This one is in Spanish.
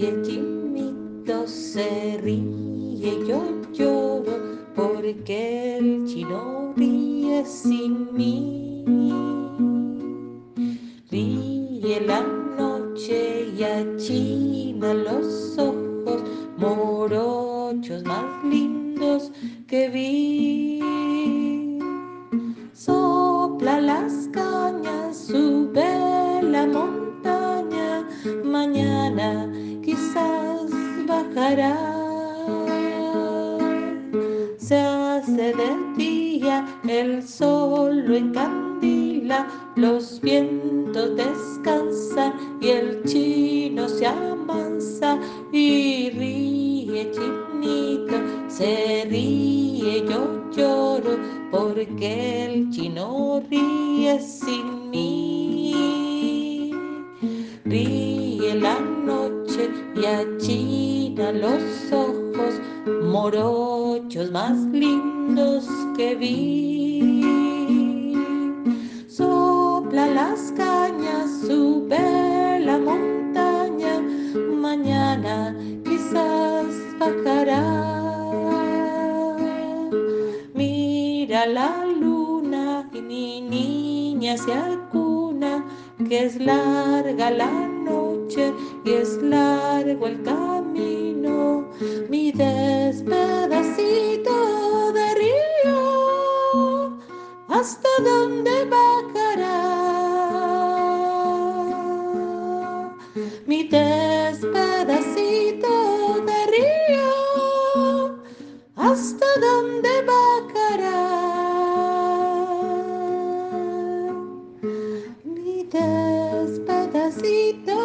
y el chinito se ríe, yo lloro porque el chino ríe sin mí. Ríe la noche y achina los ojos morochos más lindos que vi. Se hace de día, el sol lo encandila, los vientos descansan y el chino se amansa y ríe chinito, se ríe, yo lloro porque el chino ríe sin mí. Ríe la noche y achina los ojos morochos más lindos que vi. Sopla las cañas, sube la montaña, mañana quizás bajará. Mira la luna y mi niña se acuna, que es larga la noche y es largo el camino. ¿Hasta dónde bajará? Mi despedacito de río, ¿hasta dónde bajará? Mi despedacito